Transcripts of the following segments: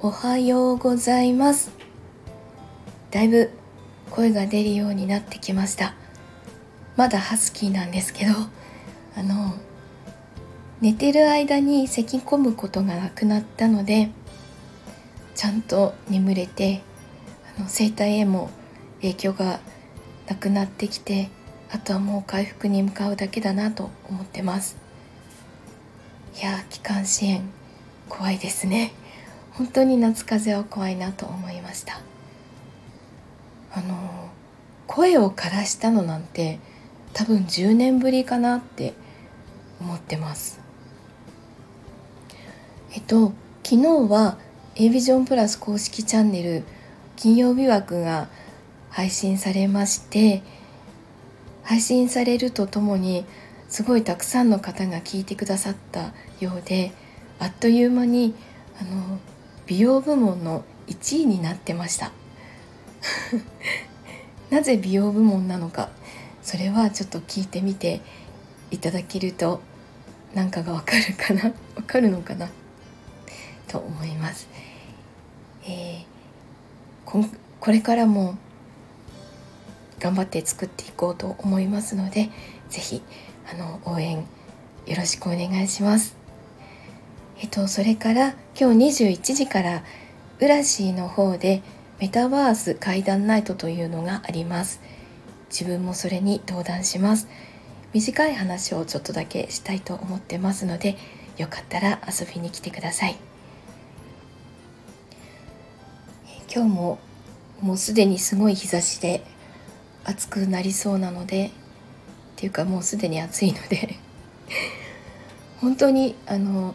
おはようございます。だいぶ声が出るようになってきました。まだハスキーなんですけどあの寝てる間に咳き込むことがなくなったのでちゃんと眠れてあの生体へも影響がなくなってきてあとはもう回復に向かうだけだなと思ってます。いや気管支炎怖いですね。本当に夏風邪は怖いなと思いました。あの声を枯らしたのなんて多分10年ぶりかなって思ってます。えっと昨日は a ビジョンプラス公式チャンネル金曜日枠が配信されまして配信されるとともにすごいたくさんの方が聞いてくださったようであっという間にあの美容部門の1位になってました。なぜ美容部門なのかそれはちょっと聞いてみていただけると何かがわかるかなわかるのかなと思います、えー、ここれからも頑張って作っていこうと思いますので是非あの応援よろしくお願いします。えっと、それから今日21時からウラシーの方でメタバース階段ナイトというのがあります。自分もそれに登壇します。短い話をちょっとだけしたいと思ってますのでよかったら遊びに来てください。今日ももうすでにすごい日差しで暑くなりそうなのでっていうかもうすでに暑いので本当にあの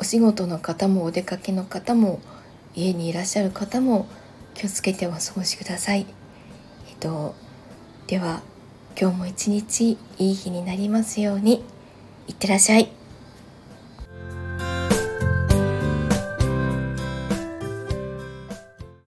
お仕事の方もお出かけの方も家にいらっしゃる方も気をつけてお過ごしください。えっとでは今日も一日いい日になりますようにいってらっしゃい。